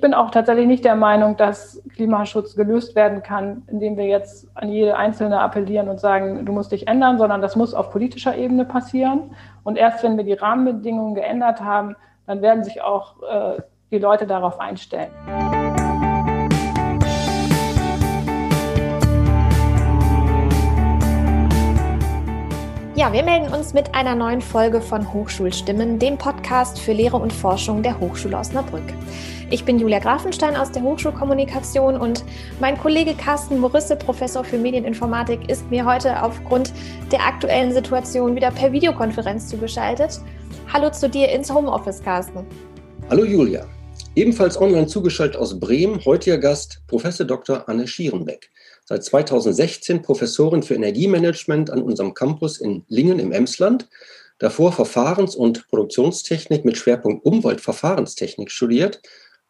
ich bin auch tatsächlich nicht der Meinung, dass Klimaschutz gelöst werden kann, indem wir jetzt an jede Einzelne appellieren und sagen, du musst dich ändern, sondern das muss auf politischer Ebene passieren. Und erst wenn wir die Rahmenbedingungen geändert haben, dann werden sich auch äh, die Leute darauf einstellen. Ja, wir melden uns mit einer neuen Folge von Hochschulstimmen, dem Podcast für Lehre und Forschung der Hochschule Osnabrück. Ich bin Julia Grafenstein aus der Hochschulkommunikation und mein Kollege Carsten Morisse, Professor für Medieninformatik, ist mir heute aufgrund der aktuellen Situation wieder per Videokonferenz zugeschaltet. Hallo zu dir ins Homeoffice, Carsten. Hallo Julia. Ebenfalls online zugeschaltet aus Bremen, heutiger Gast Professor Dr. Anne Schierenbeck seit 2016 Professorin für Energiemanagement an unserem Campus in Lingen im Emsland, davor Verfahrens- und Produktionstechnik mit Schwerpunkt Umweltverfahrenstechnik studiert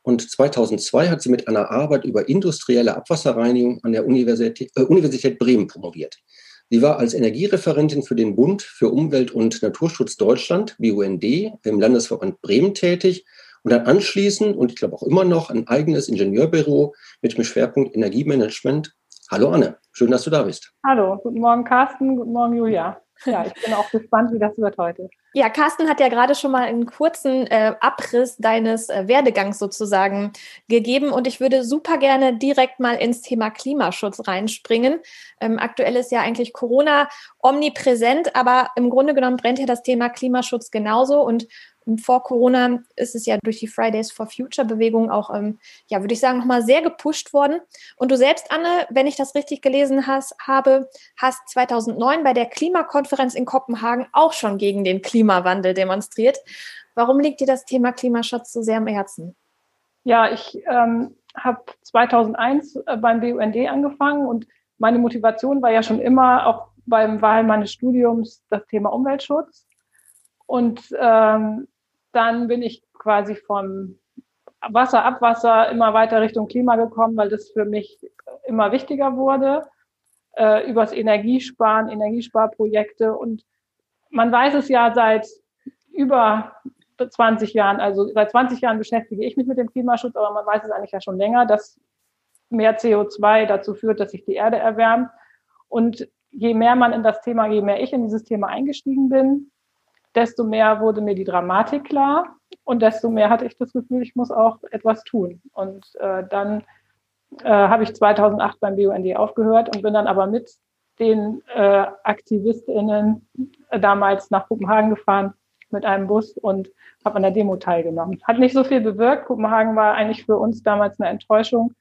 und 2002 hat sie mit einer Arbeit über industrielle Abwasserreinigung an der Universität, äh, Universität Bremen promoviert. Sie war als Energiereferentin für den Bund für Umwelt- und Naturschutz Deutschland, BUND, im Landesverband Bremen tätig und hat anschließend und ich glaube auch immer noch ein eigenes Ingenieurbüro mit dem Schwerpunkt Energiemanagement Hallo Anne, schön, dass du da bist. Hallo, guten Morgen Carsten, guten Morgen Julia. Ja, ich bin auch gespannt, wie das wird heute. Ja, Carsten hat ja gerade schon mal einen kurzen äh, Abriss deines äh, Werdegangs sozusagen gegeben und ich würde super gerne direkt mal ins Thema Klimaschutz reinspringen. Ähm, aktuell ist ja eigentlich Corona omnipräsent, aber im Grunde genommen brennt ja das Thema Klimaschutz genauso und vor Corona ist es ja durch die Fridays for Future Bewegung auch, ähm, ja, würde ich sagen, nochmal sehr gepusht worden. Und du selbst, Anne, wenn ich das richtig gelesen has, habe, hast 2009 bei der Klimakonferenz in Kopenhagen auch schon gegen den Klimawandel demonstriert. Warum liegt dir das Thema Klimaschutz so sehr am Herzen? Ja, ich ähm, habe 2001 äh, beim BUND angefangen und meine Motivation war ja schon immer, auch beim Wahl meines Studiums, das Thema Umweltschutz. Und ähm, dann bin ich quasi vom Wasser, Abwasser immer weiter Richtung Klima gekommen, weil das für mich immer wichtiger wurde. Äh, übers Energiesparen, Energiesparprojekte. Und man weiß es ja seit über 20 Jahren, also seit 20 Jahren beschäftige ich mich mit dem Klimaschutz, aber man weiß es eigentlich ja schon länger, dass mehr CO2 dazu führt, dass sich die Erde erwärmt. Und je mehr man in das Thema, je mehr ich in dieses Thema eingestiegen bin, desto mehr wurde mir die Dramatik klar und desto mehr hatte ich das Gefühl, ich muss auch etwas tun. Und äh, dann äh, habe ich 2008 beim BUND aufgehört und bin dann aber mit den äh, AktivistInnen damals nach Kopenhagen gefahren mit einem Bus und habe an der Demo teilgenommen. Hat nicht so viel bewirkt. Kopenhagen war eigentlich für uns damals eine Enttäuschung.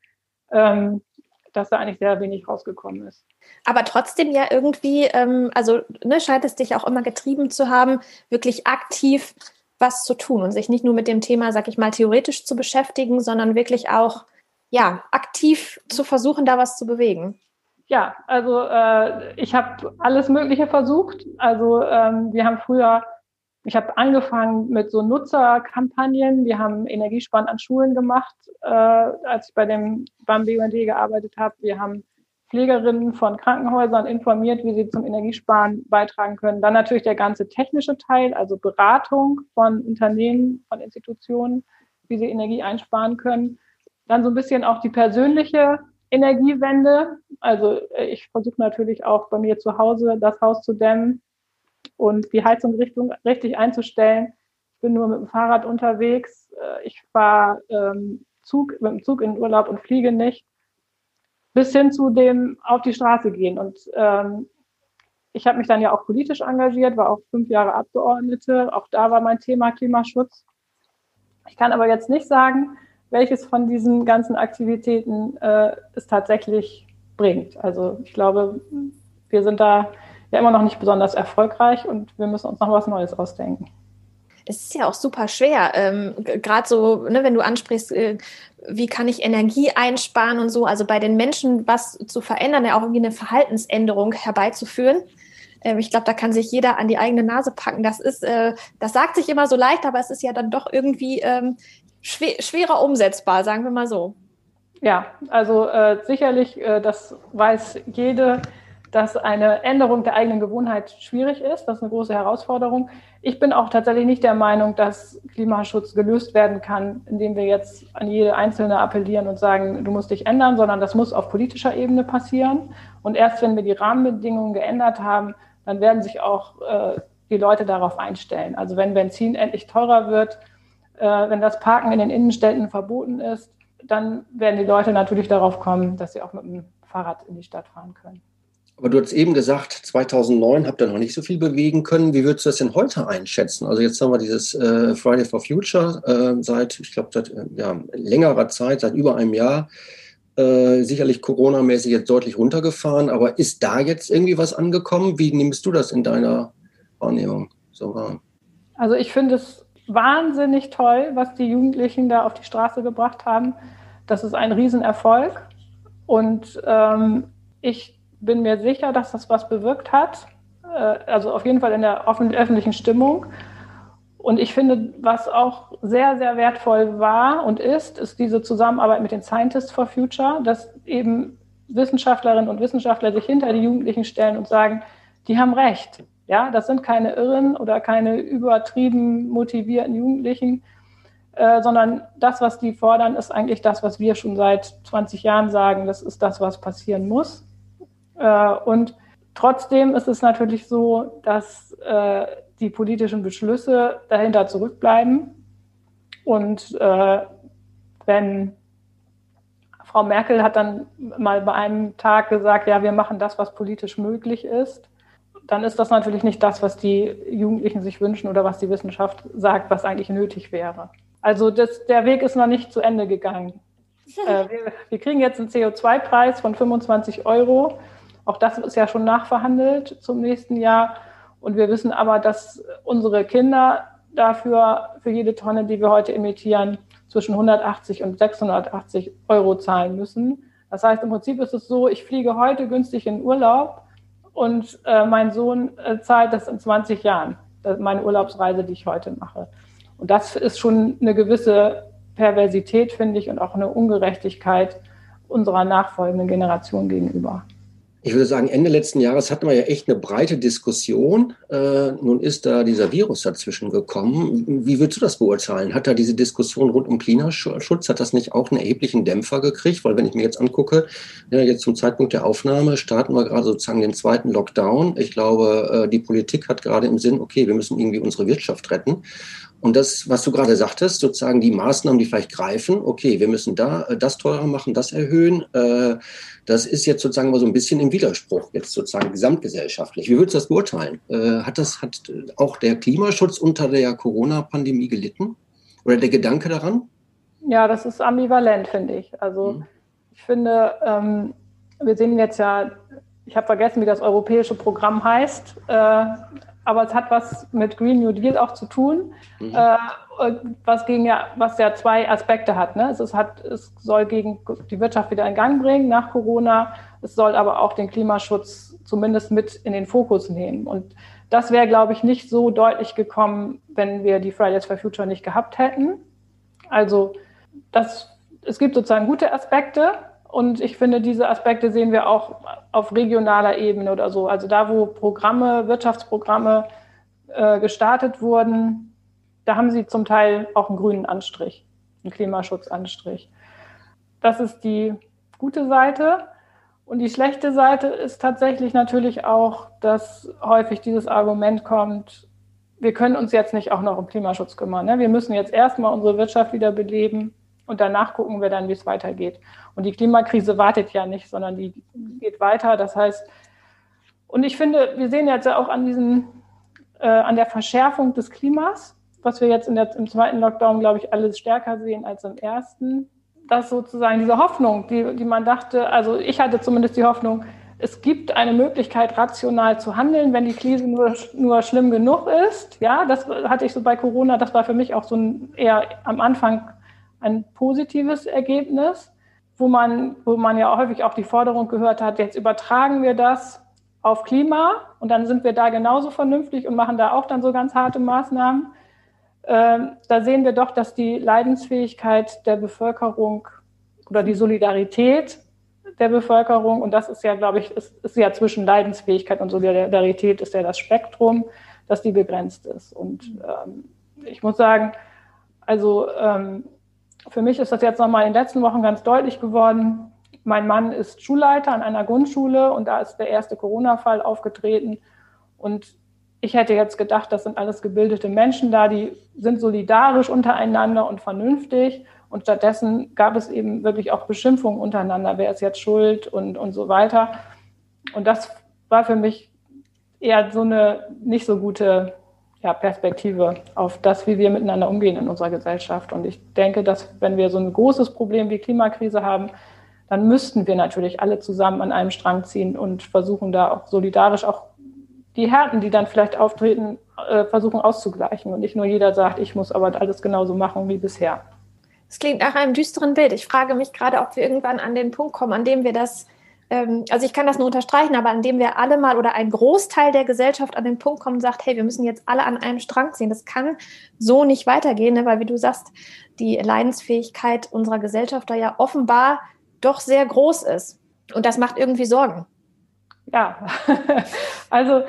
Ähm, dass da eigentlich sehr wenig rausgekommen ist. Aber trotzdem ja irgendwie, ähm, also ne, scheint es dich auch immer getrieben zu haben, wirklich aktiv was zu tun und sich nicht nur mit dem Thema, sag ich mal, theoretisch zu beschäftigen, sondern wirklich auch ja aktiv zu versuchen, da was zu bewegen. Ja, also äh, ich habe alles Mögliche versucht. Also ähm, wir haben früher ich habe angefangen mit so Nutzerkampagnen. Wir haben Energiesparen an Schulen gemacht, äh, als ich bei dem beim BUND gearbeitet habe. Wir haben Pflegerinnen von Krankenhäusern informiert, wie sie zum Energiesparen beitragen können. Dann natürlich der ganze technische Teil, also Beratung von Unternehmen, von Institutionen, wie sie Energie einsparen können. Dann so ein bisschen auch die persönliche Energiewende. Also äh, ich versuche natürlich auch bei mir zu Hause das Haus zu dämmen, und die Heizung Richtung, richtig einzustellen. Ich bin nur mit dem Fahrrad unterwegs. Äh, ich fahre ähm, Zug, mit dem Zug in den Urlaub und fliege nicht. Bis hin zu dem auf die Straße gehen. Und ähm, ich habe mich dann ja auch politisch engagiert, war auch fünf Jahre Abgeordnete. Auch da war mein Thema Klimaschutz. Ich kann aber jetzt nicht sagen, welches von diesen ganzen Aktivitäten äh, es tatsächlich bringt. Also ich glaube, wir sind da ja immer noch nicht besonders erfolgreich und wir müssen uns noch was Neues ausdenken. Es ist ja auch super schwer, ähm, gerade so, ne, wenn du ansprichst, äh, wie kann ich Energie einsparen und so, also bei den Menschen was zu verändern, ja auch irgendwie eine Verhaltensänderung herbeizuführen. Ähm, ich glaube, da kann sich jeder an die eigene Nase packen. Das ist, äh, das sagt sich immer so leicht, aber es ist ja dann doch irgendwie ähm, schwer, schwerer umsetzbar, sagen wir mal so. Ja, also äh, sicherlich, äh, das weiß jede dass eine Änderung der eigenen Gewohnheit schwierig ist. Das ist eine große Herausforderung. Ich bin auch tatsächlich nicht der Meinung, dass Klimaschutz gelöst werden kann, indem wir jetzt an jede Einzelne appellieren und sagen, du musst dich ändern, sondern das muss auf politischer Ebene passieren. Und erst wenn wir die Rahmenbedingungen geändert haben, dann werden sich auch äh, die Leute darauf einstellen. Also wenn Benzin endlich teurer wird, äh, wenn das Parken in den Innenstädten verboten ist, dann werden die Leute natürlich darauf kommen, dass sie auch mit dem Fahrrad in die Stadt fahren können. Aber du hast eben gesagt, 2009 habt ihr noch nicht so viel bewegen können. Wie würdest du das denn heute einschätzen? Also jetzt haben wir dieses äh, Friday for Future äh, seit, ich glaube, seit äh, ja, längerer Zeit, seit über einem Jahr. Äh, sicherlich Corona-mäßig jetzt deutlich runtergefahren, aber ist da jetzt irgendwie was angekommen? Wie nimmst du das in deiner Wahrnehmung so wahr? Also ich finde es wahnsinnig toll, was die Jugendlichen da auf die Straße gebracht haben. Das ist ein Riesenerfolg. Und ähm, ich bin mir sicher, dass das was bewirkt hat. Äh, also auf jeden Fall in der öffentlichen Stimmung. Und ich finde, was auch sehr, sehr wertvoll war und ist, ist diese Zusammenarbeit mit den Scientists for Future, dass eben Wissenschaftlerinnen und Wissenschaftler sich hinter die Jugendlichen stellen und sagen, die haben recht. Ja, das sind keine Irren oder keine übertrieben motivierten Jugendlichen, äh, sondern das, was die fordern, ist eigentlich das, was wir schon seit 20 Jahren sagen. Das ist das, was passieren muss. Äh, und trotzdem ist es natürlich so, dass äh, die politischen Beschlüsse dahinter zurückbleiben. Und äh, wenn Frau Merkel hat dann mal bei einem Tag gesagt, ja, wir machen das, was politisch möglich ist, dann ist das natürlich nicht das, was die Jugendlichen sich wünschen oder was die Wissenschaft sagt, was eigentlich nötig wäre. Also das, der Weg ist noch nicht zu Ende gegangen. äh, wir, wir, kriegen jetzt einen CO2-Preis von 25 Euro auch das ist ja schon nachverhandelt zum nächsten Jahr. Und wir wissen aber, dass unsere Kinder dafür, für jede Tonne, die wir heute emittieren, zwischen 180 und 680 Euro zahlen müssen. Das heißt, im Prinzip ist es so, ich fliege heute günstig in Urlaub und äh, mein Sohn äh, zahlt das in 20 Jahren, meine Urlaubsreise, die ich heute mache. Und das ist schon eine gewisse Perversität, finde ich, und auch eine Ungerechtigkeit unserer nachfolgenden Generation gegenüber. Ich würde sagen, Ende letzten Jahres hatten wir ja echt eine breite Diskussion. Äh, nun ist da dieser Virus dazwischen gekommen. Wie würdest du das beurteilen? Hat da diese Diskussion rund um Klimaschutz, hat das nicht auch einen erheblichen Dämpfer gekriegt? Weil wenn ich mir jetzt angucke, ja, jetzt zum Zeitpunkt der Aufnahme starten wir gerade sozusagen den zweiten Lockdown. Ich glaube, äh, die Politik hat gerade im Sinn, okay, wir müssen irgendwie unsere Wirtschaft retten. Und das, was du gerade sagtest, sozusagen die Maßnahmen, die vielleicht greifen, okay, wir müssen da äh, das teurer machen, das erhöhen, äh, das ist jetzt sozusagen mal so ein bisschen im Widerspruch, jetzt sozusagen gesamtgesellschaftlich. Wie würdest du das beurteilen? Äh, hat das, hat auch der Klimaschutz unter der Corona-Pandemie gelitten? Oder der Gedanke daran? Ja, das ist ambivalent, finde ich. Also mhm. ich finde, ähm, wir sehen jetzt ja, ich habe vergessen, wie das europäische Programm heißt, äh, aber es hat was mit Green New Deal auch zu tun, mhm. äh, was, gegen ja, was ja zwei Aspekte hat. Ne? Es, ist, hat. es soll gegen die Wirtschaft wieder in Gang bringen nach Corona, es soll aber auch den Klimaschutz zumindest mit in den Fokus nehmen. Und das wäre, glaube ich, nicht so deutlich gekommen, wenn wir die Fridays for Future nicht gehabt hätten. Also das, es gibt sozusagen gute Aspekte, und ich finde, diese Aspekte sehen wir auch auf regionaler Ebene oder so. Also da, wo Programme, Wirtschaftsprogramme äh, gestartet wurden, da haben sie zum Teil auch einen grünen Anstrich, einen Klimaschutzanstrich. Das ist die gute Seite. Und die schlechte Seite ist tatsächlich natürlich auch, dass häufig dieses Argument kommt, wir können uns jetzt nicht auch noch um Klimaschutz kümmern. Ne? Wir müssen jetzt erstmal unsere Wirtschaft wieder beleben und danach gucken wir dann, wie es weitergeht. Und die Klimakrise wartet ja nicht, sondern die geht weiter. Das heißt, und ich finde, wir sehen jetzt ja auch an diesen, äh, an der Verschärfung des Klimas, was wir jetzt der, im zweiten Lockdown, glaube ich, alles stärker sehen als im ersten, dass sozusagen diese Hoffnung, die, die man dachte, also ich hatte zumindest die Hoffnung, es gibt eine Möglichkeit, rational zu handeln, wenn die Krise nur, nur schlimm genug ist. Ja, das hatte ich so bei Corona, das war für mich auch so ein eher am Anfang ein positives Ergebnis wo man, wo man ja häufig auch die Forderung gehört hat, jetzt übertragen wir das auf Klima und dann sind wir da genauso vernünftig und machen da auch dann so ganz harte Maßnahmen. Ähm, da sehen wir doch, dass die Leidensfähigkeit der Bevölkerung oder die Solidarität der Bevölkerung. Und das ist ja, glaube ich, ist, ist ja zwischen Leidensfähigkeit und Solidarität ist ja das Spektrum, dass die begrenzt ist. Und ähm, ich muss sagen, also ähm, für mich ist das jetzt nochmal in den letzten Wochen ganz deutlich geworden. Mein Mann ist Schulleiter an einer Grundschule und da ist der erste Corona-Fall aufgetreten. Und ich hätte jetzt gedacht, das sind alles gebildete Menschen da, die sind solidarisch untereinander und vernünftig. Und stattdessen gab es eben wirklich auch Beschimpfungen untereinander, wer ist jetzt schuld und, und so weiter. Und das war für mich eher so eine nicht so gute ja, Perspektive auf das, wie wir miteinander umgehen in unserer Gesellschaft. Und ich denke, dass wenn wir so ein großes Problem wie Klimakrise haben, dann müssten wir natürlich alle zusammen an einem Strang ziehen und versuchen da auch solidarisch auch die Härten, die dann vielleicht auftreten, äh, versuchen auszugleichen. Und nicht nur jeder sagt, ich muss aber alles genauso machen wie bisher. Es klingt nach einem düsteren Bild. Ich frage mich gerade, ob wir irgendwann an den Punkt kommen, an dem wir das, also ich kann das nur unterstreichen, aber an dem wir alle mal oder ein Großteil der Gesellschaft an den Punkt kommen und sagt, hey, wir müssen jetzt alle an einem Strang ziehen. Das kann so nicht weitergehen, ne? weil wie du sagst, die Leidensfähigkeit unserer Gesellschaft da ja offenbar doch sehr groß ist. Und das macht irgendwie Sorgen. Ja, also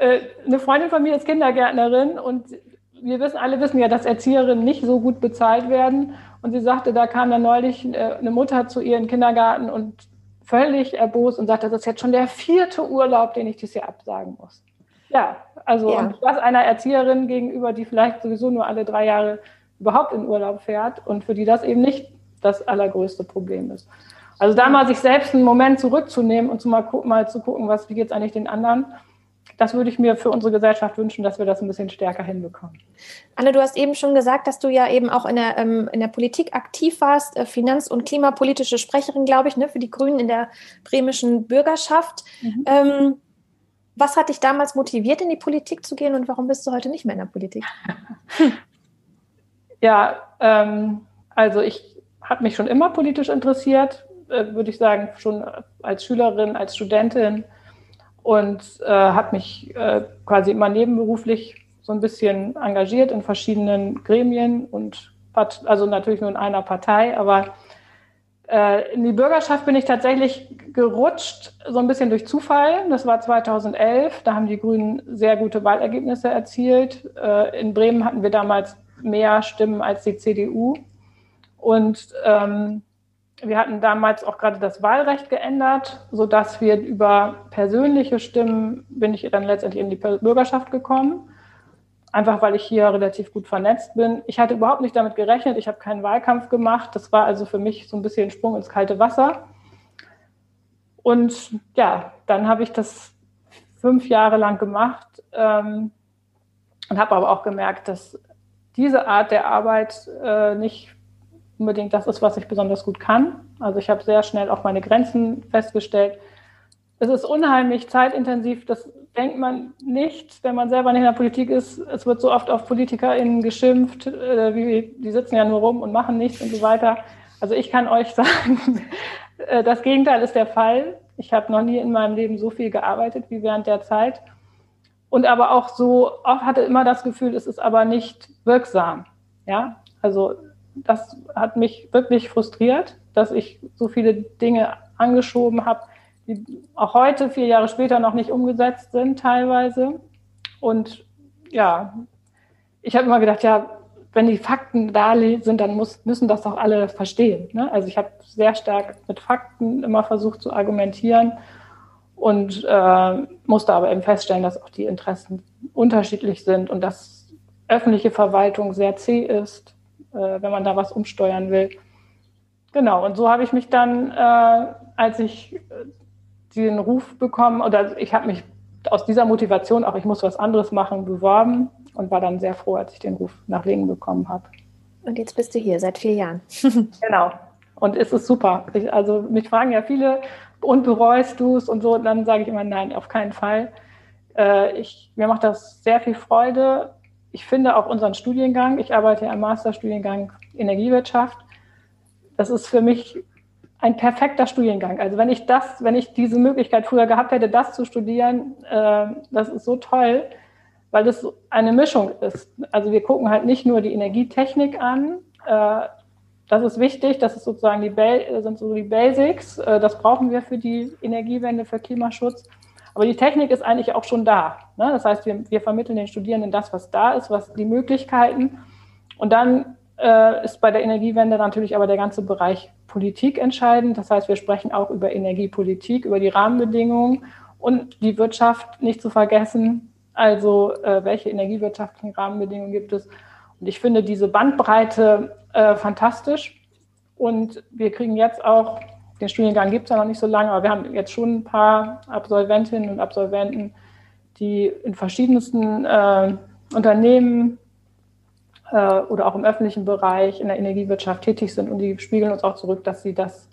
äh, eine Freundin von mir ist Kindergärtnerin und wir wissen, alle wissen ja, dass Erzieherinnen nicht so gut bezahlt werden. Und sie sagte, da kam dann neulich äh, eine Mutter zu ihr in den Kindergarten und völlig erbost und sagte, das ist jetzt schon der vierte Urlaub, den ich dieses Jahr absagen muss. Ja, also ja. Und das einer Erzieherin gegenüber, die vielleicht sowieso nur alle drei Jahre überhaupt in Urlaub fährt und für die das eben nicht das allergrößte Problem ist. Also da mal sich selbst einen Moment zurückzunehmen und zu mal, mal zu gucken, was, wie geht es eigentlich den anderen das würde ich mir für unsere Gesellschaft wünschen, dass wir das ein bisschen stärker hinbekommen. Anne, du hast eben schon gesagt, dass du ja eben auch in der, ähm, in der Politik aktiv warst, äh, finanz- und klimapolitische Sprecherin, glaube ich, ne, für die Grünen in der bremischen Bürgerschaft. Mhm. Ähm, was hat dich damals motiviert, in die Politik zu gehen und warum bist du heute nicht mehr in der Politik? ja, ähm, also ich habe mich schon immer politisch interessiert, äh, würde ich sagen, schon als Schülerin, als Studentin und äh, habe mich äh, quasi immer nebenberuflich so ein bisschen engagiert in verschiedenen Gremien und also natürlich nur in einer Partei, aber äh, in die Bürgerschaft bin ich tatsächlich gerutscht, so ein bisschen durch Zufall. Das war 2011, da haben die Grünen sehr gute Wahlergebnisse erzielt. Äh, in Bremen hatten wir damals mehr Stimmen als die CDU. Und ähm, wir hatten damals auch gerade das Wahlrecht geändert, sodass wir über persönliche Stimmen bin ich dann letztendlich in die Bürgerschaft gekommen. Einfach weil ich hier relativ gut vernetzt bin. Ich hatte überhaupt nicht damit gerechnet. Ich habe keinen Wahlkampf gemacht. Das war also für mich so ein bisschen ein Sprung ins kalte Wasser. Und ja, dann habe ich das fünf Jahre lang gemacht ähm, und habe aber auch gemerkt, dass diese Art der Arbeit äh, nicht unbedingt das ist, was ich besonders gut kann. Also ich habe sehr schnell auch meine Grenzen festgestellt. Es ist unheimlich zeitintensiv, das denkt man nicht, wenn man selber nicht in der Politik ist. Es wird so oft auf PolitikerInnen geschimpft, äh, wie, die sitzen ja nur rum und machen nichts und so weiter. Also ich kann euch sagen, äh, das Gegenteil ist der Fall. Ich habe noch nie in meinem Leben so viel gearbeitet wie während der Zeit. Und aber auch so, auch hatte immer das Gefühl, es ist aber nicht wirksam. Ja, also das hat mich wirklich frustriert, dass ich so viele Dinge angeschoben habe, die auch heute, vier Jahre später, noch nicht umgesetzt sind teilweise. Und ja, ich habe immer gedacht, ja, wenn die Fakten da sind, dann muss, müssen das doch alle verstehen. Ne? Also ich habe sehr stark mit Fakten immer versucht zu argumentieren und äh, musste aber eben feststellen, dass auch die Interessen unterschiedlich sind und dass öffentliche Verwaltung sehr zäh ist äh, wenn man da was umsteuern will. Genau, und so habe ich mich dann, äh, als ich äh, den Ruf bekommen, oder ich habe mich aus dieser Motivation auch, ich muss was anderes machen, beworben und war dann sehr froh, als ich den Ruf nach Lingen bekommen habe. Und jetzt bist du hier seit vier Jahren. genau. Und es ist super. Ich, also mich fragen ja viele, und bereust du es und so, und dann sage ich immer nein, auf keinen Fall. Äh, ich, mir macht das sehr viel Freude ich finde auch unseren Studiengang, ich arbeite im Masterstudiengang Energiewirtschaft, das ist für mich ein perfekter Studiengang. Also wenn ich das, wenn ich diese Möglichkeit früher gehabt hätte, das zu studieren, äh, das ist so toll, weil das eine Mischung ist. Also wir gucken halt nicht nur die Energietechnik an, äh, Das ist wichtig, das ist sozusagen die, sind so die Basics. Äh, das brauchen wir für die Energiewende, für Klimaschutz. Aber die Technik ist eigentlich auch schon da. Ne? Das heißt, wir, wir vermitteln den Studierenden das, was da ist, was die Möglichkeiten. Und dann äh, ist bei der Energiewende natürlich aber der ganze Bereich Politik entscheidend. Das heißt, wir sprechen auch über Energiepolitik, über die Rahmenbedingungen und die Wirtschaft nicht zu vergessen. Also äh, welche energiewirtschaftlichen Rahmenbedingungen gibt es? Und ich finde diese Bandbreite äh, fantastisch. Und wir kriegen jetzt auch, den Studiengang gibt es ja noch nicht so lange, aber wir haben jetzt schon ein paar Absolventinnen und Absolventen, die in verschiedensten äh, Unternehmen äh, oder auch im öffentlichen Bereich in der Energiewirtschaft tätig sind und die spiegeln uns auch zurück, dass sie das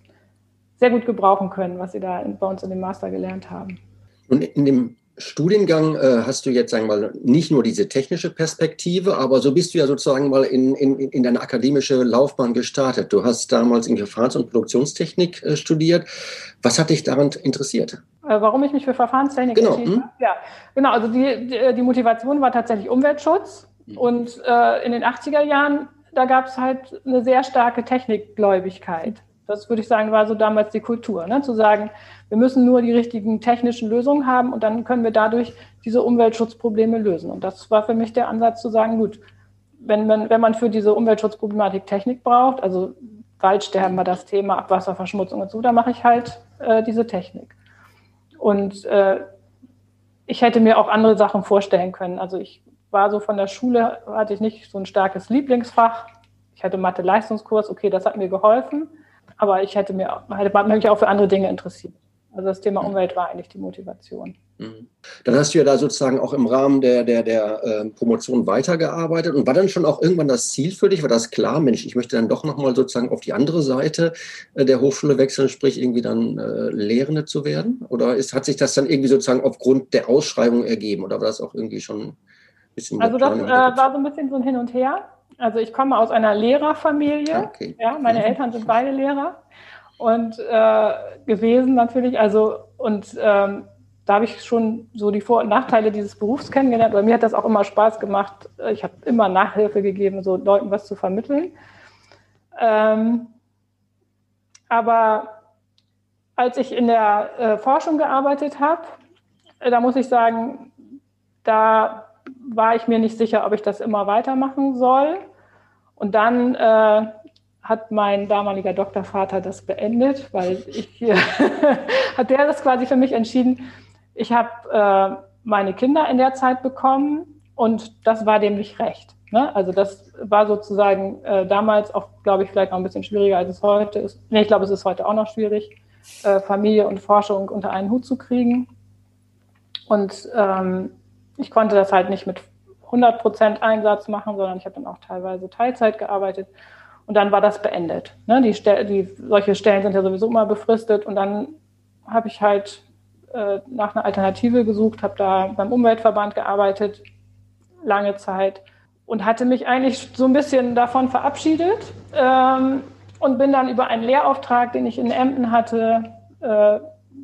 sehr gut gebrauchen können, was sie da bei uns in dem Master gelernt haben. Und in dem Studiengang äh, hast du jetzt, sagen wir mal, nicht nur diese technische Perspektive, aber so bist du ja sozusagen mal in, in, in deine akademische Laufbahn gestartet. Du hast damals in Verfahrens- und Produktionstechnik äh, studiert. Was hat dich daran interessiert? Äh, warum ich mich für Verfahrenstechnik genau. entschieden hm? habe? Ja, genau. Also die, die, die Motivation war tatsächlich Umweltschutz. Mhm. Und äh, in den 80er Jahren, da gab es halt eine sehr starke Technikgläubigkeit. Das würde ich sagen, war so damals die Kultur, ne? zu sagen, wir müssen nur die richtigen technischen Lösungen haben und dann können wir dadurch diese Umweltschutzprobleme lösen. Und das war für mich der Ansatz zu sagen, gut, wenn man, wenn man für diese Umweltschutzproblematik Technik braucht, also Waldsterben war das Thema, Abwasserverschmutzung und so, da mache ich halt äh, diese Technik. Und äh, ich hätte mir auch andere Sachen vorstellen können. Also ich war so von der Schule, hatte ich nicht so ein starkes Lieblingsfach. Ich hatte Mathe-Leistungskurs, okay, das hat mir geholfen, aber ich hätte mir hätte mich auch für andere Dinge interessiert. Also das Thema Umwelt war eigentlich die Motivation. Mhm. Dann hast du ja da sozusagen auch im Rahmen der, der, der äh, Promotion weitergearbeitet und war dann schon auch irgendwann das Ziel für dich? War das klar, Mensch, ich möchte dann doch nochmal sozusagen auf die andere Seite äh, der Hochschule wechseln, sprich irgendwie dann äh, Lehrende zu werden? Oder ist, hat sich das dann irgendwie sozusagen aufgrund der Ausschreibung ergeben oder war das auch irgendwie schon bisschen Also das äh, war so ein bisschen so ein Hin und Her. Also ich komme aus einer Lehrerfamilie. Okay. Ja, meine mhm. Eltern sind beide Lehrer und äh, gewesen natürlich. Also und ähm, da habe ich schon so die Vor- und Nachteile dieses Berufs kennengelernt. Aber mir hat das auch immer Spaß gemacht. Ich habe immer Nachhilfe gegeben, so Leuten was zu vermitteln. Ähm, aber als ich in der äh, Forschung gearbeitet habe, äh, da muss ich sagen, da war ich mir nicht sicher, ob ich das immer weitermachen soll. Und dann äh, hat mein damaliger Doktorvater das beendet, weil ich hat der das quasi für mich entschieden. Ich habe äh, meine Kinder in der Zeit bekommen und das war dem nicht recht. Ne? Also das war sozusagen äh, damals auch, glaube ich, vielleicht noch ein bisschen schwieriger, als es heute ist. Nee, ich glaube, es ist heute auch noch schwierig, äh, Familie und Forschung unter einen Hut zu kriegen. Und ähm, ich konnte das halt nicht mit 100 Prozent Einsatz machen, sondern ich habe dann auch teilweise Teilzeit gearbeitet. Und dann war das beendet. Ne? Die, die, solche Stellen sind ja sowieso immer befristet. Und dann habe ich halt äh, nach einer Alternative gesucht, habe da beim Umweltverband gearbeitet, lange Zeit. Und hatte mich eigentlich so ein bisschen davon verabschiedet ähm, und bin dann über einen Lehrauftrag, den ich in Emden hatte, äh,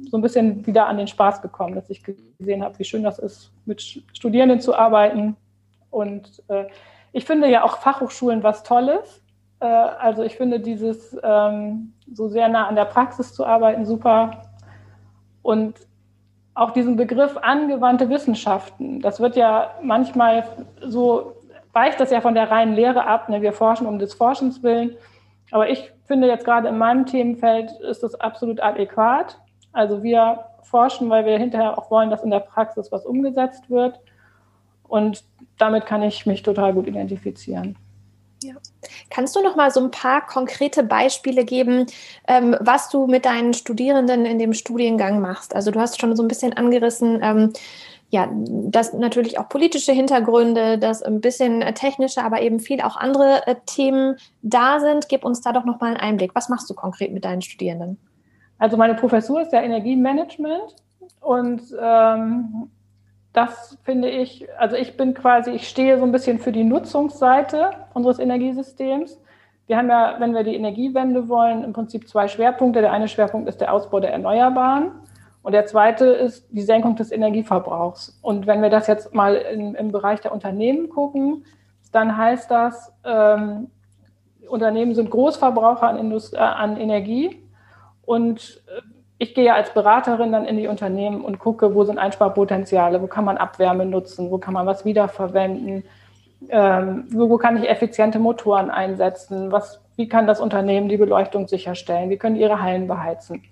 so ein bisschen wieder an den Spaß gekommen, dass ich gesehen habe, wie schön das ist, mit Studierenden zu arbeiten. Und äh, ich finde ja auch Fachhochschulen was Tolles. Äh, also ich finde dieses ähm, so sehr nah an der Praxis zu arbeiten super. Und auch diesen Begriff angewandte Wissenschaften, das wird ja manchmal so, weicht das ja von der reinen Lehre ab. Ne? Wir forschen um des Forschens willen. Aber ich finde jetzt gerade in meinem Themenfeld ist das absolut adäquat. Also wir forschen, weil wir hinterher auch wollen, dass in der Praxis was umgesetzt wird. Und damit kann ich mich total gut identifizieren. Ja. Kannst du noch mal so ein paar konkrete Beispiele geben, ähm, was du mit deinen Studierenden in dem Studiengang machst? Also du hast schon so ein bisschen angerissen, ähm, ja, das natürlich auch politische Hintergründe, das ein bisschen technische, aber eben viel auch andere äh, Themen da sind. Gib uns da doch noch mal einen Einblick. Was machst du konkret mit deinen Studierenden? Also meine Professur ist ja Energiemanagement und ähm, das finde ich, also ich bin quasi, ich stehe so ein bisschen für die Nutzungsseite unseres Energiesystems. Wir haben ja, wenn wir die Energiewende wollen, im Prinzip zwei Schwerpunkte. Der eine Schwerpunkt ist der Ausbau der Erneuerbaren und der zweite ist die Senkung des Energieverbrauchs. Und wenn wir das jetzt mal in, im Bereich der Unternehmen gucken, dann heißt das, ähm, Unternehmen sind Großverbraucher an, Indust äh, an Energie und äh, ich gehe als Beraterin dann in die Unternehmen und gucke, wo sind Einsparpotenziale, wo kann man Abwärme nutzen, wo kann man was wiederverwenden, ähm, wo kann ich effiziente Motoren einsetzen, was, wie kann das Unternehmen die Beleuchtung sicherstellen, wie können ihre Hallen beheizen.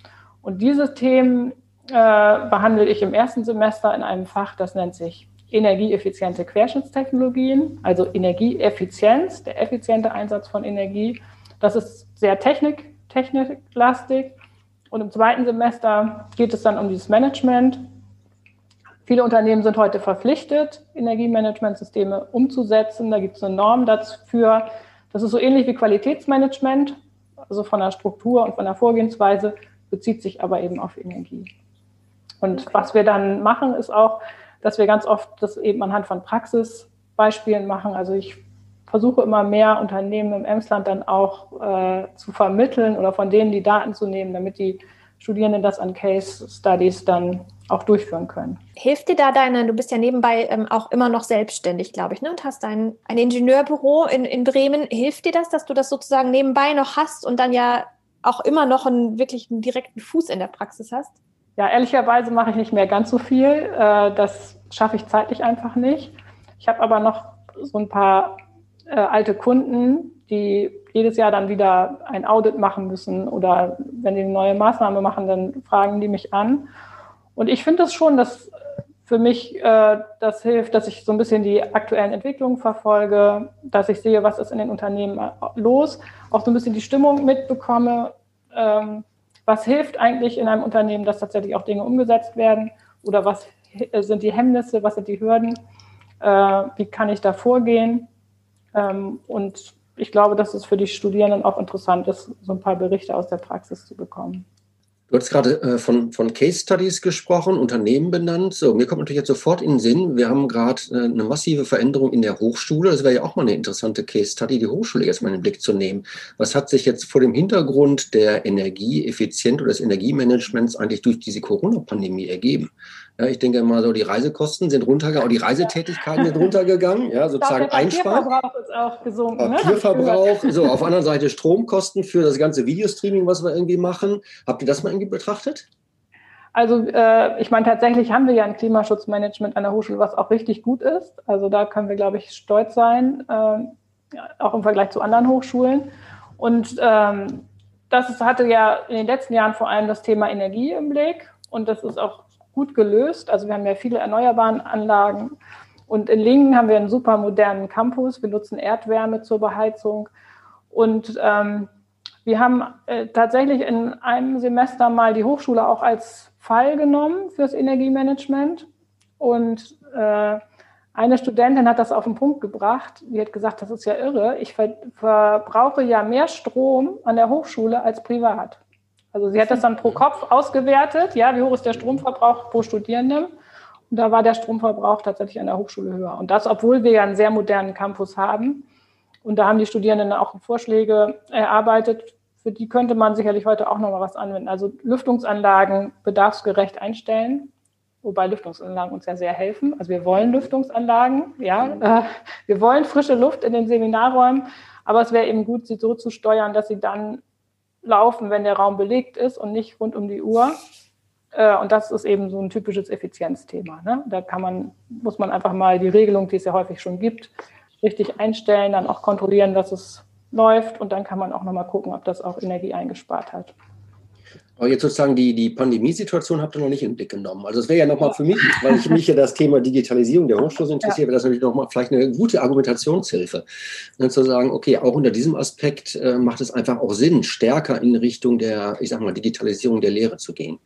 Und diese Themen äh, behandle ich im ersten Semester in einem Fach, das nennt sich energieeffiziente Querschnittstechnologien, also Energieeffizienz, der effiziente Einsatz von Energie. Das ist sehr technik, techniklastig. Und im zweiten Semester geht es dann um dieses Management. Viele Unternehmen sind heute verpflichtet, Energiemanagementsysteme umzusetzen. Da gibt es eine Norm dafür. Das ist so ähnlich wie Qualitätsmanagement, also von der Struktur und von der Vorgehensweise, bezieht sich aber eben auf Energie. Und okay. was wir dann machen, ist auch, dass wir ganz oft das eben anhand von Praxisbeispielen machen. Also ich versuche immer mehr Unternehmen im Emsland dann auch äh, zu vermitteln oder von denen die Daten zu nehmen, damit die Studierenden das an Case Studies dann auch durchführen können. Hilft dir da deine, du bist ja nebenbei ähm, auch immer noch selbstständig, glaube ich, ne? und hast ein, ein Ingenieurbüro in, in Bremen. Hilft dir das, dass du das sozusagen nebenbei noch hast und dann ja auch immer noch einen wirklich einen direkten Fuß in der Praxis hast? Ja, ehrlicherweise mache ich nicht mehr ganz so viel. Äh, das schaffe ich zeitlich einfach nicht. Ich habe aber noch so ein paar äh, alte Kunden, die jedes Jahr dann wieder ein Audit machen müssen oder wenn die eine neue Maßnahme machen, dann fragen die mich an. Und ich finde das schon, dass für mich äh, das hilft, dass ich so ein bisschen die aktuellen Entwicklungen verfolge, dass ich sehe, was ist in den Unternehmen los, auch so ein bisschen die Stimmung mitbekomme. Ähm, was hilft eigentlich in einem Unternehmen, dass tatsächlich auch Dinge umgesetzt werden? Oder was sind die Hemmnisse, was sind die Hürden? Äh, wie kann ich da vorgehen? Ähm, und ich glaube, dass es für die Studierenden auch interessant ist, so ein paar Berichte aus der Praxis zu bekommen. Du hast gerade äh, von, von Case Studies gesprochen, Unternehmen benannt. So, mir kommt natürlich jetzt sofort in den Sinn, wir haben gerade äh, eine massive Veränderung in der Hochschule. Das wäre ja auch mal eine interessante Case Study, die Hochschule jetzt mal in den Blick zu nehmen. Was hat sich jetzt vor dem Hintergrund der Energieeffizienz oder des Energiemanagements eigentlich durch diese Corona-Pandemie ergeben? Ja, ich denke mal so, die Reisekosten sind runtergegangen, auch die Reisetätigkeiten sind runtergegangen, ja, sozusagen einsparen. Papierverbrauch ist auch gesunken. Ne? Papierverbrauch, so, auf der anderen Seite Stromkosten für das ganze Videostreaming, was wir irgendwie machen. Habt ihr das mal irgendwie betrachtet? Also äh, ich meine, tatsächlich haben wir ja ein Klimaschutzmanagement an der Hochschule, was auch richtig gut ist. Also da können wir, glaube ich, stolz sein, äh, auch im Vergleich zu anderen Hochschulen. Und ähm, das ist, hatte ja in den letzten Jahren vor allem das Thema Energie im Blick. Und das ist auch gut gelöst. Also wir haben ja viele erneuerbare Anlagen. Und in Lingen haben wir einen super modernen Campus. Wir nutzen Erdwärme zur Beheizung. Und ähm, wir haben äh, tatsächlich in einem Semester mal die Hochschule auch als Fall genommen fürs Energiemanagement. Und äh, eine Studentin hat das auf den Punkt gebracht. Die hat gesagt, das ist ja irre. Ich ver verbrauche ja mehr Strom an der Hochschule als privat. Also sie hat das dann pro Kopf ausgewertet, ja, wie hoch ist der Stromverbrauch pro Studierendem. Und da war der Stromverbrauch tatsächlich an der Hochschule höher. Und das, obwohl wir ja einen sehr modernen Campus haben. Und da haben die Studierenden auch Vorschläge erarbeitet, für die könnte man sicherlich heute auch noch mal was anwenden. Also Lüftungsanlagen bedarfsgerecht einstellen, wobei Lüftungsanlagen uns ja sehr helfen. Also wir wollen Lüftungsanlagen, ja, äh, wir wollen frische Luft in den Seminarräumen, aber es wäre eben gut, sie so zu steuern, dass sie dann laufen, wenn der Raum belegt ist und nicht rund um die Uhr. Äh, und das ist eben so ein typisches Effizienzthema. Ne? Da kann man, muss man einfach mal die Regelung, die es ja häufig schon gibt, richtig einstellen, dann auch kontrollieren, dass es läuft und dann kann man auch nochmal gucken, ob das auch Energie eingespart hat. Aber jetzt sozusagen die, die Pandemiesituation habt ihr noch nicht den Blick genommen. Also es wäre ja nochmal für mich, weil ich mich ja das Thema Digitalisierung der Hochschule interessiert, ja. wäre das natürlich nochmal vielleicht eine gute Argumentationshilfe. Dann zu sagen, okay, auch unter diesem Aspekt äh, macht es einfach auch Sinn, stärker in Richtung der, ich sag mal, Digitalisierung der Lehre zu gehen.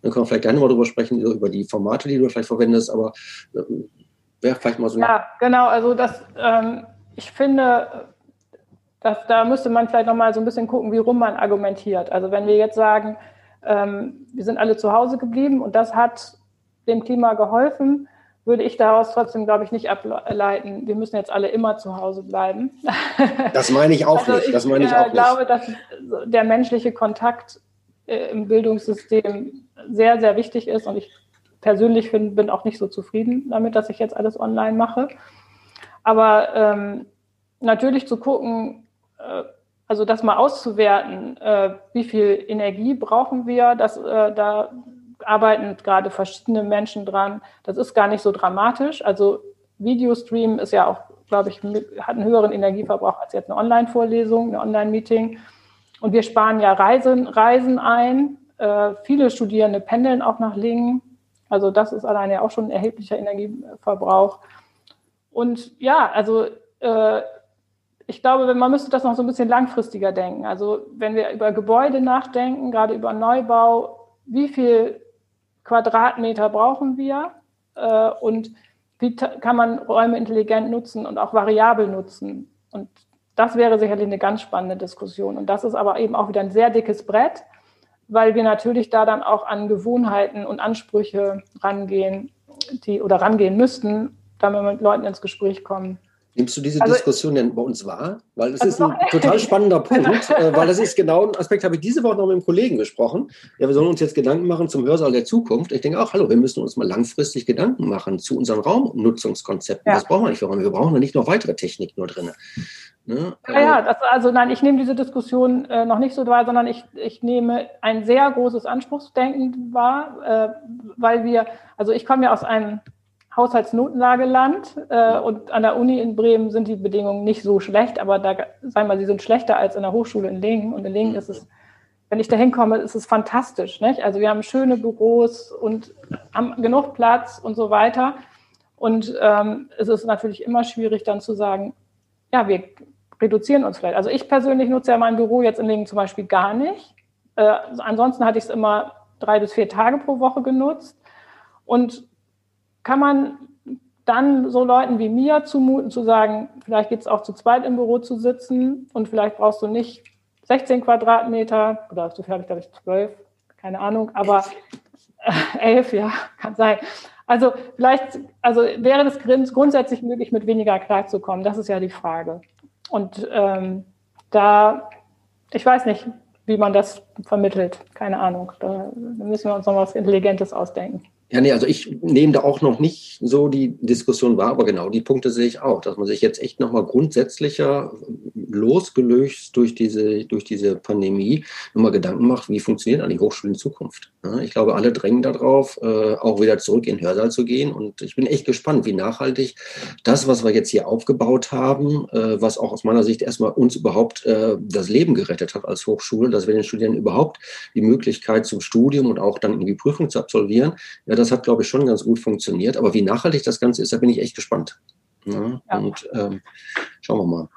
Dann können wir vielleicht gleich nochmal drüber sprechen, über die Formate, die du vielleicht verwendest, aber äh, wäre vielleicht mal so. Ja, genau, also das, ähm, ich finde, dass, da müsste man vielleicht nochmal so ein bisschen gucken, wie rum man argumentiert. Also wenn wir jetzt sagen, ähm, wir sind alle zu Hause geblieben und das hat dem Klima geholfen, würde ich daraus trotzdem, glaube ich, nicht ableiten, wir müssen jetzt alle immer zu Hause bleiben. Das meine ich auch also nicht. Das meine ich, ich auch äh, glaube, dass der menschliche Kontakt äh, im Bildungssystem sehr, sehr wichtig ist und ich persönlich find, bin auch nicht so zufrieden damit, dass ich jetzt alles online mache. Aber ähm, natürlich zu gucken, äh, also das mal auszuwerten, äh, wie viel Energie brauchen wir, das, äh, da arbeiten gerade verschiedene Menschen dran. Das ist gar nicht so dramatisch. Also Videostream ist ja auch, glaube ich, hat einen höheren Energieverbrauch als jetzt eine Online-Vorlesung, eine Online-Meeting. Und wir sparen ja Reisen, Reisen ein. Äh, viele Studierende pendeln auch nach Lingen. Also das ist alleine auch schon ein erheblicher Energieverbrauch. Und ja, also äh, ich glaube, man müsste das noch so ein bisschen langfristiger denken. Also wenn wir über Gebäude nachdenken, gerade über Neubau, wie viel Quadratmeter brauchen wir äh, und wie kann man Räume intelligent nutzen und auch variabel nutzen. Und das wäre sicherlich eine ganz spannende Diskussion. Und das ist aber eben auch wieder ein sehr dickes Brett, weil wir natürlich da dann auch an Gewohnheiten und Ansprüche rangehen, die oder rangehen müssten, damit wir mit Leuten ins Gespräch kommen. Nimmst du diese also, Diskussion denn bei uns wahr? Weil es ist ein total spannender Punkt, äh, weil das ist genau ein Aspekt, habe ich diese Woche noch mit einem Kollegen gesprochen. Ja, wir sollen uns jetzt Gedanken machen zum Hörsaal der Zukunft. Ich denke auch, hallo, wir müssen uns mal langfristig Gedanken machen zu unseren Raumnutzungskonzepten. Ja. Das brauchen wir nicht für Räume. Wir brauchen da nicht noch weitere Technik nur drin. Ne? Ja, ja, das, also nein, ich nehme diese Diskussion äh, noch nicht so wahr, sondern ich, ich nehme ein sehr großes Anspruchsdenken wahr, äh, weil wir, also ich komme ja aus einem Haushaltsnotenlageland äh, und an der Uni in Bremen sind die Bedingungen nicht so schlecht, aber da, sagen wir, sie sind schlechter als in der Hochschule in Lingen. Und in Lingen ist es, wenn ich da hinkomme, ist es fantastisch. Nicht? Also wir haben schöne Büros und haben genug Platz und so weiter. Und ähm, es ist natürlich immer schwierig dann zu sagen, ja, wir reduzieren uns vielleicht. Also ich persönlich nutze ja mein Büro jetzt in Lingen zum Beispiel gar nicht. Äh, ansonsten hatte ich es immer drei bis vier Tage pro Woche genutzt. Und kann man dann so Leuten wie mir zumuten, zu sagen, vielleicht geht es auch zu zweit im Büro zu sitzen und vielleicht brauchst du nicht 16 Quadratmeter oder so viel habe ich, glaube ich, 12, keine Ahnung, aber äh, 11, ja, kann sein. Also vielleicht, also wäre das grundsätzlich möglich, mit weniger klarzukommen? Das ist ja die Frage. Und ähm, da, ich weiß nicht, wie man das vermittelt, keine Ahnung. Da müssen wir uns noch was Intelligentes ausdenken. Ja, nee, also ich nehme da auch noch nicht so die Diskussion wahr, aber genau die Punkte sehe ich auch, dass man sich jetzt echt nochmal grundsätzlicher losgelöst durch diese, durch diese Pandemie nochmal Gedanken macht, wie funktioniert eigentlich Hochschule in Zukunft. Ich glaube, alle drängen darauf, äh, auch wieder zurück in den Hörsaal zu gehen und ich bin echt gespannt, wie nachhaltig das, was wir jetzt hier aufgebaut haben, äh, was auch aus meiner Sicht erstmal uns überhaupt äh, das Leben gerettet hat als Hochschule, dass wir den Studierenden überhaupt die Möglichkeit zum Studium und auch dann in die Prüfung zu absolvieren, das hat, glaube ich, schon ganz gut funktioniert. Aber wie nachhaltig das Ganze ist, da bin ich echt gespannt. Ja, ja. Und ähm, schauen wir mal.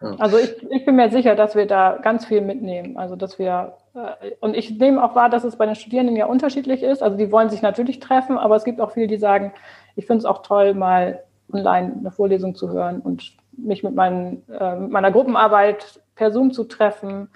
Ja. Also ich, ich, bin mir sicher, dass wir da ganz viel mitnehmen. Also dass wir äh, und ich nehme auch wahr, dass es bei den Studierenden ja unterschiedlich ist. Also die wollen sich natürlich treffen, aber es gibt auch viele, die sagen, ich finde es auch toll, mal online eine Vorlesung zu hören und mich mit, meinen, äh, meiner Gruppenarbeit per Zoom zu treffen.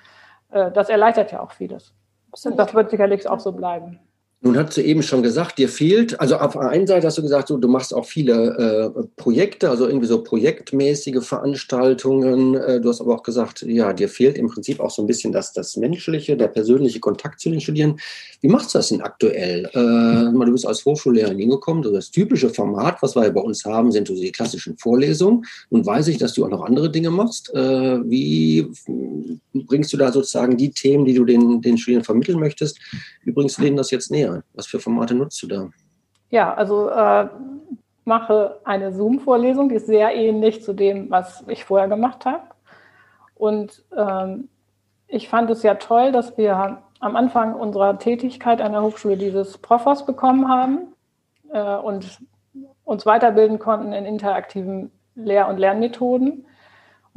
Äh, das erleichtert ja auch vieles. Das wird sicherlich auch so bleiben. Nun hast du eben schon gesagt, dir fehlt, also auf der einen Seite hast du gesagt, so, du machst auch viele äh, Projekte, also irgendwie so projektmäßige Veranstaltungen. Äh, du hast aber auch gesagt, ja, dir fehlt im Prinzip auch so ein bisschen das, das Menschliche, der persönliche Kontakt zu den Studierenden. Wie machst du das denn aktuell? Äh, du bist als Hochschullehrerin hingekommen, so das typische Format, was wir ja bei uns haben, sind so die klassischen Vorlesungen. Nun weiß ich, dass du auch noch andere Dinge machst. Äh, wie bringst du da sozusagen die Themen, die du den, den Studierenden vermitteln möchtest, wie bringst du denen das jetzt näher? Mehr? Was für Formate nutzt du da? Ja, also äh, mache eine Zoom-Vorlesung, die ist sehr ähnlich zu dem, was ich vorher gemacht habe. Und ähm, ich fand es ja toll, dass wir am Anfang unserer Tätigkeit an der Hochschule dieses Profos bekommen haben äh, und uns weiterbilden konnten in interaktiven Lehr- und Lernmethoden.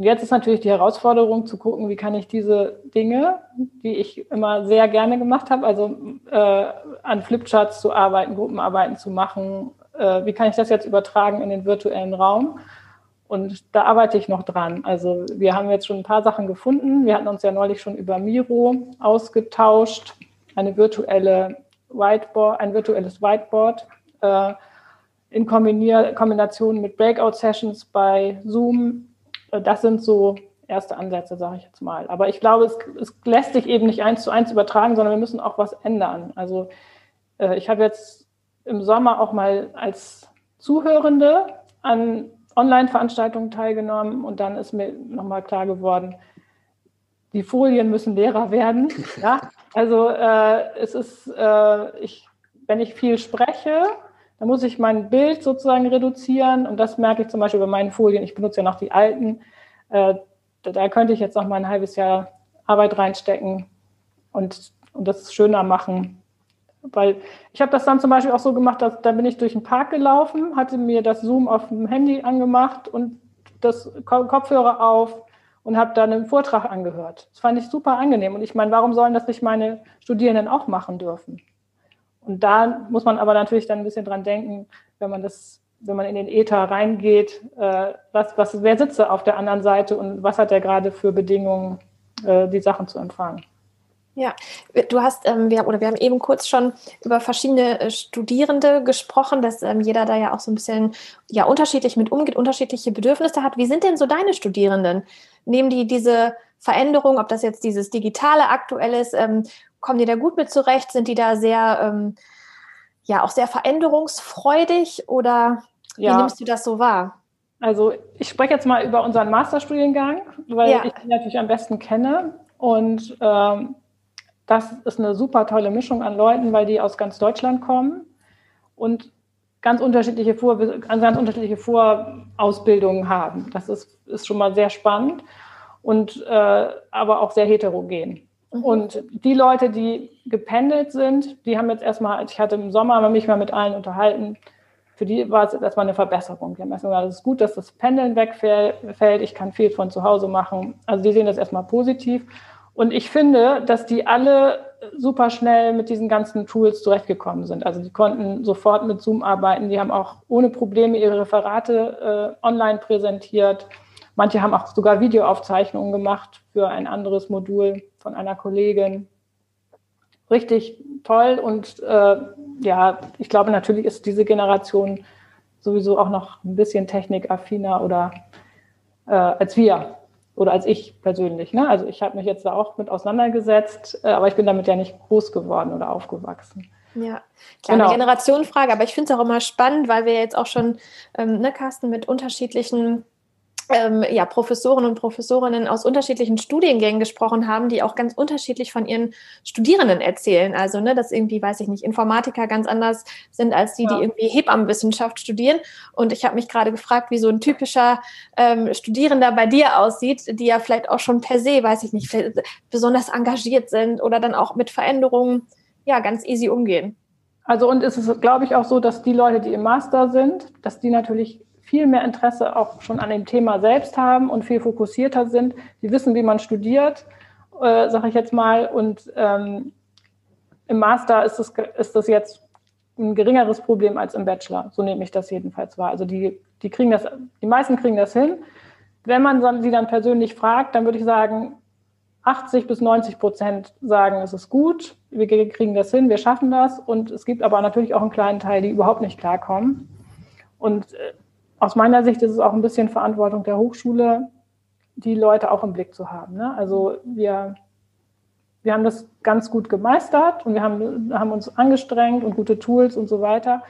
Und jetzt ist natürlich die Herausforderung zu gucken, wie kann ich diese Dinge, die ich immer sehr gerne gemacht habe, also äh, an Flipcharts zu arbeiten, Gruppenarbeiten zu machen, äh, wie kann ich das jetzt übertragen in den virtuellen Raum? Und da arbeite ich noch dran. Also wir haben jetzt schon ein paar Sachen gefunden. Wir hatten uns ja neulich schon über Miro ausgetauscht, eine virtuelle Whiteboard, ein virtuelles Whiteboard äh, in Kombination mit Breakout-Sessions bei Zoom das sind so erste Ansätze, sage ich jetzt mal. Aber ich glaube, es, es, lässt sich eben nicht eins zu eins übertragen, sondern wir müssen auch was ändern. Also äh, ich habe jetzt im Sommer auch mal als Zuhörende an Online-Veranstaltungen teilgenommen und dann ist mir nochmal klar geworden, die Folien müssen leerer werden. Ja? Also äh, es ist, äh, ich, wenn ich viel spreche, dann muss ich mein Bild sozusagen reduzieren und das merke ich zum Beispiel bei meinen Folien. Ich benutze ja noch die alten. Äh, da, da, könnte ich jetzt noch mal ein halbes Jahr Arbeit reinstecken und, und das schöner machen. Weil ich habe das dann zum Beispiel auch so gemacht, dass da bin ich durch den Park gelaufen, hatte mir das Zoom auf dem Handy angemacht und das Kopfhörer auf und habe dann einen Vortrag angehört. Das fand ich super angenehm. Und ich meine, warum sollen das nicht meine Studierenden auch machen dürfen? Und da muss man aber natürlich dann ein bisschen dran denken, wenn man das, wenn man in den Ether reingeht, äh, was, was, wer sitzt auf der anderen Seite und was hat er gerade für Bedingungen, äh, die Sachen zu empfangen? Ja, du hast, ähm, wir, oder wir haben eben kurz schon über verschiedene äh, Studierende gesprochen, dass ähm, jeder da ja auch so ein bisschen ja unterschiedlich mit umgeht, unterschiedliche Bedürfnisse hat. Wie sind denn so deine Studierenden? Nehmen die diese Veränderung, ob das jetzt dieses digitale aktuell ist, ähm, kommen die da gut mit zurecht? Sind die da sehr, ähm, ja, auch sehr veränderungsfreudig oder wie ja. nimmst du das so wahr? Also ich spreche jetzt mal über unseren Masterstudiengang, weil ja. ich ihn natürlich am besten kenne. Und ähm, das ist eine super tolle Mischung an Leuten, weil die aus ganz Deutschland kommen und ganz unterschiedliche, Vor ganz unterschiedliche Vorausbildungen haben. Das ist, ist schon mal sehr spannend und äh, aber auch sehr heterogen. Mhm. Und die Leute, die gependelt sind, die haben jetzt erstmal, ich hatte im Sommer mich mal mit allen unterhalten, für die war es erstmal eine Verbesserung. Die haben erstmal gesagt, es ist gut, dass das Pendeln wegfällt, ich kann viel von zu Hause machen. Also die sehen das erstmal positiv. Und ich finde, dass die alle super schnell mit diesen ganzen Tools zurechtgekommen sind. Also die konnten sofort mit Zoom arbeiten, die haben auch ohne Probleme ihre Referate äh, online präsentiert. Manche haben auch sogar Videoaufzeichnungen gemacht für ein anderes Modul von einer Kollegin. Richtig toll und äh, ja, ich glaube, natürlich ist diese Generation sowieso auch noch ein bisschen technikaffiner oder äh, als wir oder als ich persönlich. Ne? Also ich habe mich jetzt da auch mit auseinandergesetzt, äh, aber ich bin damit ja nicht groß geworden oder aufgewachsen. Ja, kleine genau. Generationenfrage, aber ich finde es auch immer spannend, weil wir jetzt auch schon, ähm, ne, Carsten, mit unterschiedlichen ähm, ja, Professoren und Professorinnen aus unterschiedlichen Studiengängen gesprochen haben, die auch ganz unterschiedlich von ihren Studierenden erzählen. Also, ne, dass irgendwie, weiß ich nicht, Informatiker ganz anders sind als die, ja. die irgendwie Hebammenwissenschaft studieren. Und ich habe mich gerade gefragt, wie so ein typischer ähm, Studierender bei dir aussieht, die ja vielleicht auch schon per se, weiß ich nicht, besonders engagiert sind oder dann auch mit Veränderungen ja ganz easy umgehen. Also und es ist, glaube ich, auch so, dass die Leute, die im Master sind, dass die natürlich viel mehr Interesse auch schon an dem Thema selbst haben und viel fokussierter sind. Die wissen, wie man studiert, äh, sage ich jetzt mal. Und ähm, im Master ist das, ist das jetzt ein geringeres Problem als im Bachelor. So nehme ich das jedenfalls wahr. Also die, die kriegen das, die meisten kriegen das hin. Wenn man sie dann persönlich fragt, dann würde ich sagen, 80 bis 90 Prozent sagen, es ist gut, wir kriegen das hin, wir schaffen das. Und es gibt aber natürlich auch einen kleinen Teil, die überhaupt nicht klarkommen. Und äh, aus meiner Sicht ist es auch ein bisschen Verantwortung der Hochschule, die Leute auch im Blick zu haben. Ne? Also wir, wir haben das ganz gut gemeistert und wir haben, haben uns angestrengt und gute Tools und so weiter.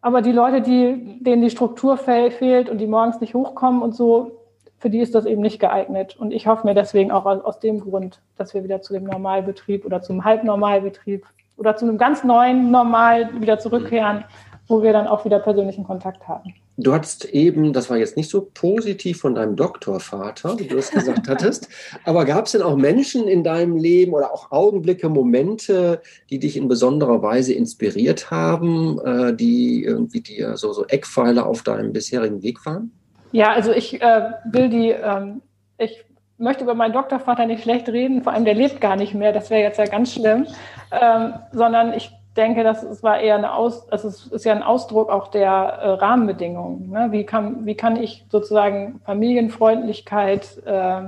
Aber die Leute, die, denen die Struktur fehlt und die morgens nicht hochkommen und so, für die ist das eben nicht geeignet. Und ich hoffe mir deswegen auch aus dem Grund, dass wir wieder zu dem Normalbetrieb oder zum Halbnormalbetrieb oder zu einem ganz neuen Normal wieder zurückkehren, wo wir dann auch wieder persönlichen Kontakt haben. Du hattest eben, das war jetzt nicht so positiv von deinem Doktorvater, wie du es gesagt hattest, aber gab es denn auch Menschen in deinem Leben oder auch Augenblicke, Momente, die dich in besonderer Weise inspiriert haben, äh, die irgendwie dir so, so Eckpfeiler auf deinem bisherigen Weg waren? Ja, also ich äh, will die, ähm, ich möchte über meinen Doktorvater nicht schlecht reden, vor allem der lebt gar nicht mehr, das wäre jetzt ja ganz schlimm, ähm, sondern ich denke, das es war eher eine Aus, also es ist ja ein Ausdruck auch der äh, Rahmenbedingungen. Ne? Wie, kann, wie kann ich sozusagen Familienfreundlichkeit äh,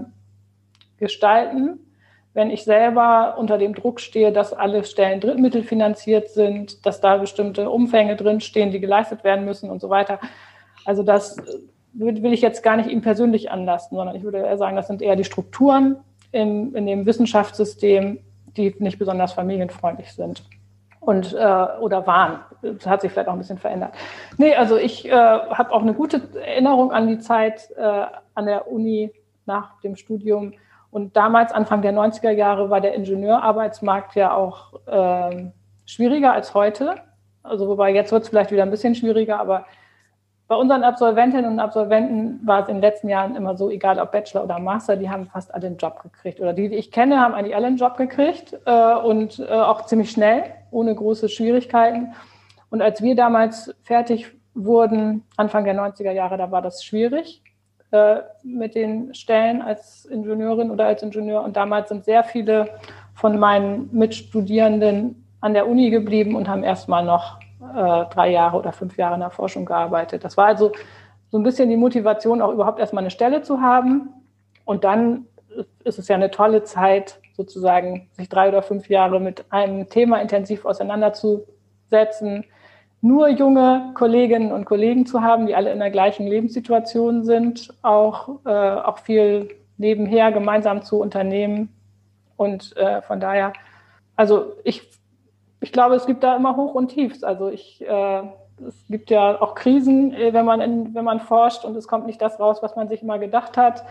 gestalten, wenn ich selber unter dem Druck stehe, dass alle Stellen drittmittelfinanziert sind, dass da bestimmte Umfänge drinstehen, die geleistet werden müssen und so weiter. Also das will ich jetzt gar nicht ihm persönlich anlasten, sondern ich würde eher sagen, das sind eher die Strukturen in, in dem Wissenschaftssystem, die nicht besonders familienfreundlich sind und äh, oder waren. Das hat sich vielleicht auch ein bisschen verändert. Nee, also ich äh, habe auch eine gute Erinnerung an die Zeit äh, an der Uni nach dem Studium Und damals, Anfang der 90er Jahre, war der Ingenieurarbeitsmarkt ja auch äh, schwieriger als heute. Also wobei jetzt wird es vielleicht wieder ein bisschen schwieriger, aber bei unseren Absolventinnen und Absolventen war es in den letzten Jahren immer so, egal ob Bachelor oder Master, die haben fast alle einen Job gekriegt. Oder die, die ich kenne, haben eigentlich alle einen Job gekriegt äh, und äh, auch ziemlich schnell, ohne große Schwierigkeiten. Und als wir damals fertig wurden, Anfang der 90er Jahre, da war das schwierig äh, mit den Stellen als Ingenieurin oder als Ingenieur. Und damals sind sehr viele von meinen Mitstudierenden an der Uni geblieben und haben erstmal noch äh, drei Jahre oder fünf Jahre in der Forschung gearbeitet. Das war also so ein bisschen die Motivation, auch überhaupt erstmal eine Stelle zu haben. Und dann ist es ja eine tolle Zeit, sozusagen sich drei oder fünf Jahre mit einem Thema intensiv auseinanderzusetzen, nur junge Kolleginnen und Kollegen zu haben, die alle in der gleichen Lebenssituation sind, auch, äh, auch viel nebenher gemeinsam zu unternehmen. Und äh, von daher, also ich ich glaube, es gibt da immer Hoch und Tiefs. Also ich, äh, es gibt ja auch Krisen, äh, wenn man, in, wenn man forscht und es kommt nicht das raus, was man sich immer gedacht hat.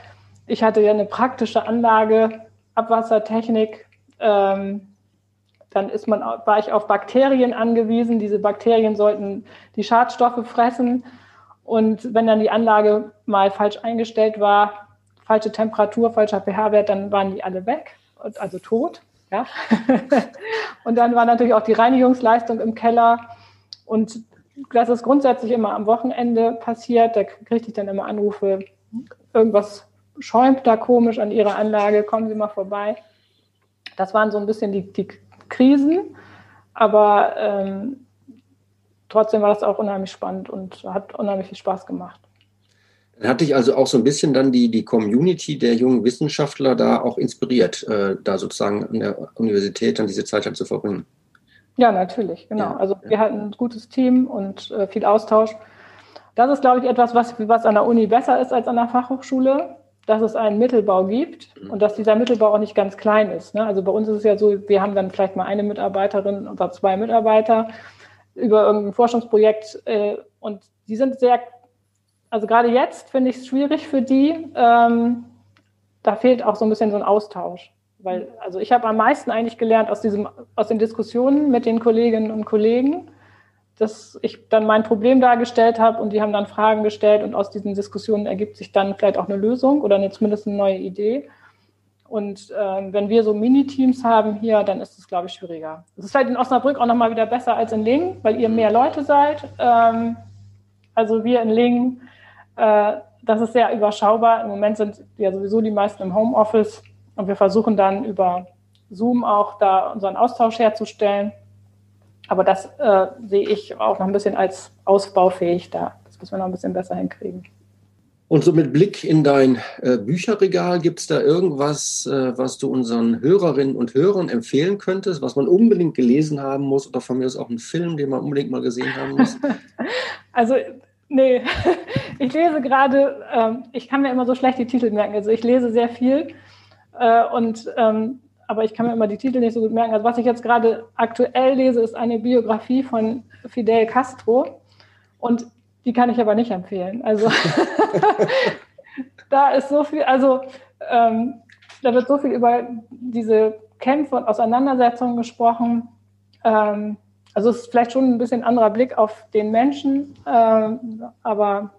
Ich hatte ja eine praktische Anlage, Abwassertechnik. Ähm, dann ist man, war ich auf Bakterien angewiesen. Diese Bakterien sollten die Schadstoffe fressen. Und wenn dann die Anlage mal falsch eingestellt war, falsche Temperatur, falscher pH-Wert, dann waren die alle weg, also tot. Ja? und dann war natürlich auch die Reinigungsleistung im Keller. Und das ist grundsätzlich immer am Wochenende passiert. Da kriegte ich dann immer Anrufe, irgendwas schäumt da komisch an Ihrer Anlage, kommen Sie mal vorbei. Das waren so ein bisschen die, die Krisen, aber ähm, trotzdem war das auch unheimlich spannend und hat unheimlich viel Spaß gemacht. Dann hatte ich also auch so ein bisschen dann die, die Community der jungen Wissenschaftler da auch inspiriert, äh, da sozusagen an der Universität dann diese Zeit halt zu verbringen. Ja, natürlich, genau. Ja, also wir hatten ein gutes Team und äh, viel Austausch. Das ist, glaube ich, etwas, was, was an der Uni besser ist als an der Fachhochschule, dass es einen Mittelbau gibt mhm. und dass dieser Mittelbau auch nicht ganz klein ist. Ne? Also bei uns ist es ja so, wir haben dann vielleicht mal eine Mitarbeiterin oder zwei Mitarbeiter über irgendein Forschungsprojekt äh, und die sind sehr also gerade jetzt finde ich es schwierig für die. Ähm, da fehlt auch so ein bisschen so ein Austausch. Weil, also ich habe am meisten eigentlich gelernt aus, diesem, aus den Diskussionen mit den Kolleginnen und Kollegen, dass ich dann mein Problem dargestellt habe und die haben dann Fragen gestellt und aus diesen Diskussionen ergibt sich dann vielleicht auch eine Lösung oder eine, zumindest eine neue Idee. Und ähm, wenn wir so Mini-Teams haben hier, dann ist es, glaube ich, schwieriger. Es ist vielleicht in Osnabrück auch nochmal wieder besser als in Lingen, weil ihr mehr Leute seid. Ähm, also wir in Lingen äh, das ist sehr überschaubar. Im Moment sind ja sowieso die meisten im Homeoffice und wir versuchen dann über Zoom auch da unseren Austausch herzustellen. Aber das äh, sehe ich auch noch ein bisschen als ausbaufähig da. Das müssen wir noch ein bisschen besser hinkriegen. Und so mit Blick in dein äh, Bücherregal, gibt es da irgendwas, äh, was du unseren Hörerinnen und Hörern empfehlen könntest, was man unbedingt gelesen haben muss oder von mir ist auch ein Film, den man unbedingt mal gesehen haben muss? also Nee, ich lese gerade, ähm, ich kann mir immer so schlecht die Titel merken. Also ich lese sehr viel äh, und ähm, aber ich kann mir immer die Titel nicht so gut merken. Also was ich jetzt gerade aktuell lese, ist eine Biografie von Fidel Castro und die kann ich aber nicht empfehlen. Also da ist so viel, also ähm, da wird so viel über diese Kämpfe und Auseinandersetzungen gesprochen. Ähm, also es ist vielleicht schon ein bisschen anderer Blick auf den Menschen, äh, aber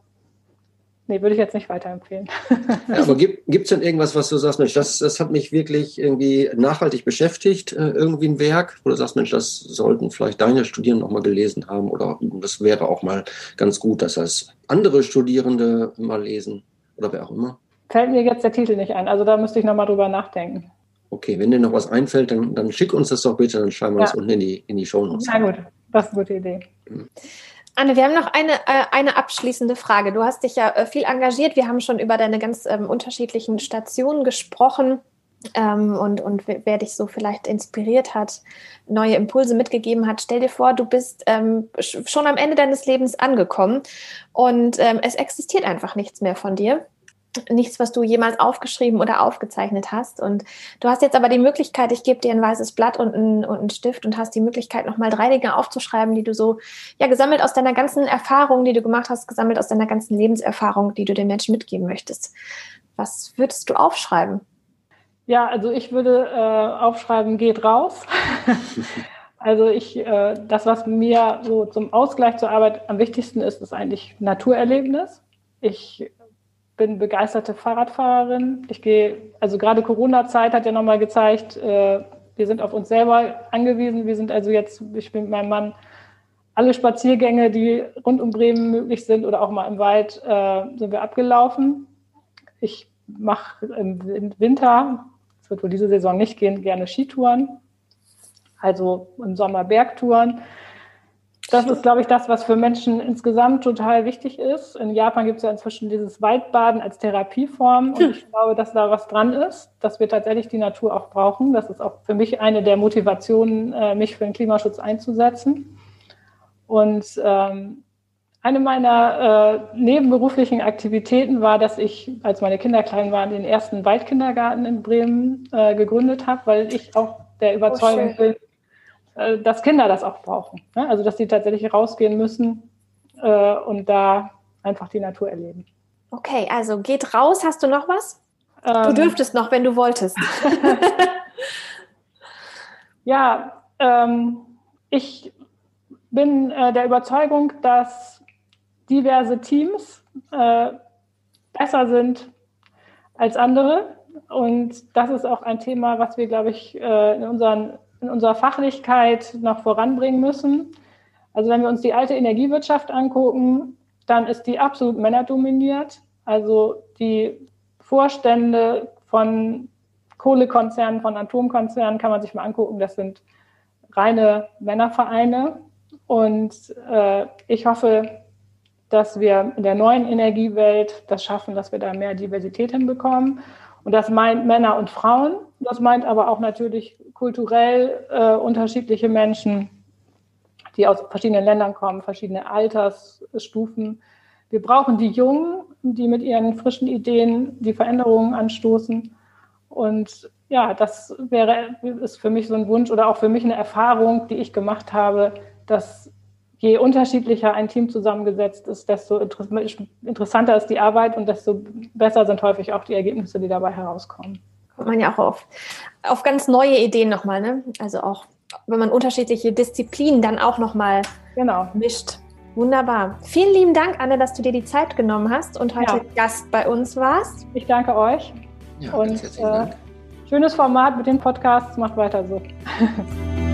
nee, würde ich jetzt nicht weiterempfehlen. Ja, aber gibt es denn irgendwas, was du sagst, Mensch, das, das hat mich wirklich irgendwie nachhaltig beschäftigt, äh, irgendwie ein Werk, wo du sagst, Mensch, das sollten vielleicht deine Studierenden auch mal gelesen haben oder das wäre auch mal ganz gut, dass das andere Studierende mal lesen oder wer auch immer? Fällt mir jetzt der Titel nicht ein, also da müsste ich nochmal drüber nachdenken. Okay, wenn dir noch was einfällt, dann, dann schick uns das doch bitte, dann schreiben wir ja. das unten in die, in die Show Notes. Na gut, das ist eine gute Idee. Mhm. Anne, wir haben noch eine, äh, eine abschließende Frage. Du hast dich ja äh, viel engagiert. Wir haben schon über deine ganz ähm, unterschiedlichen Stationen gesprochen ähm, und, und wer dich so vielleicht inspiriert hat, neue Impulse mitgegeben hat. Stell dir vor, du bist ähm, schon am Ende deines Lebens angekommen und ähm, es existiert einfach nichts mehr von dir nichts, was du jemals aufgeschrieben oder aufgezeichnet hast. Und du hast jetzt aber die Möglichkeit, ich gebe dir ein weißes Blatt und einen, und einen Stift und hast die Möglichkeit, nochmal drei Dinge aufzuschreiben, die du so, ja, gesammelt aus deiner ganzen Erfahrung, die du gemacht hast, gesammelt aus deiner ganzen Lebenserfahrung, die du den Menschen mitgeben möchtest. Was würdest du aufschreiben? Ja, also ich würde äh, aufschreiben, geht raus. also ich, äh, das, was mir so zum Ausgleich zur Arbeit am wichtigsten ist, ist eigentlich Naturerlebnis. Ich bin begeisterte Fahrradfahrerin. Ich gehe, also gerade Corona-Zeit hat ja nochmal gezeigt, äh, wir sind auf uns selber angewiesen. Wir sind also jetzt, ich bin mit meinem Mann, alle Spaziergänge, die rund um Bremen möglich sind oder auch mal im Wald, äh, sind wir abgelaufen. Ich mache im Winter, es wird wohl diese Saison nicht gehen, gerne Skitouren, also im Sommer Bergtouren. Das ist, glaube ich, das, was für Menschen insgesamt total wichtig ist. In Japan gibt es ja inzwischen dieses Waldbaden als Therapieform. Und ich glaube, dass da was dran ist, dass wir tatsächlich die Natur auch brauchen. Das ist auch für mich eine der Motivationen, äh, mich für den Klimaschutz einzusetzen. Und ähm, eine meiner äh, nebenberuflichen Aktivitäten war, dass ich, als meine Kinder klein waren, den ersten Waldkindergarten in Bremen äh, gegründet habe, weil ich auch der oh, Überzeugung oh, bin, äh, dass Kinder das auch brauchen. Ne? Also dass sie tatsächlich rausgehen müssen äh, und da einfach die Natur erleben. Okay, also geht raus. Hast du noch was? Ähm, du dürftest noch, wenn du wolltest. ja, ähm, ich bin äh, der Überzeugung, dass diverse Teams äh, besser sind als andere. Und das ist auch ein Thema, was wir, glaube ich, äh, in, unseren, in unserer Fachlichkeit noch voranbringen müssen. Also wenn wir uns die alte Energiewirtschaft angucken, dann ist die absolut männerdominiert. Also die Vorstände von Kohlekonzernen, von Atomkonzernen kann man sich mal angucken. Das sind reine Männervereine. Und äh, ich hoffe, dass wir in der neuen Energiewelt das schaffen, dass wir da mehr Diversität hinbekommen. Und das meint Männer und Frauen. Das meint aber auch natürlich kulturell äh, unterschiedliche Menschen, die aus verschiedenen Ländern kommen, verschiedene Altersstufen. Wir brauchen die Jungen, die mit ihren frischen Ideen die Veränderungen anstoßen. Und ja, das wäre, ist für mich so ein Wunsch oder auch für mich eine Erfahrung, die ich gemacht habe, dass je unterschiedlicher ein Team zusammengesetzt ist, desto interessanter ist die Arbeit und desto besser sind häufig auch die Ergebnisse, die dabei herauskommen. Kommt man ja auch auf, auf ganz neue Ideen nochmal, ne? Also auch, wenn man unterschiedliche Disziplinen dann auch nochmal genau. mischt. Wunderbar. Vielen lieben Dank, Anne, dass du dir die Zeit genommen hast und heute ja. Gast bei uns warst. Ich danke euch. Ja, und äh, schönes Format mit den Podcasts. Macht weiter so.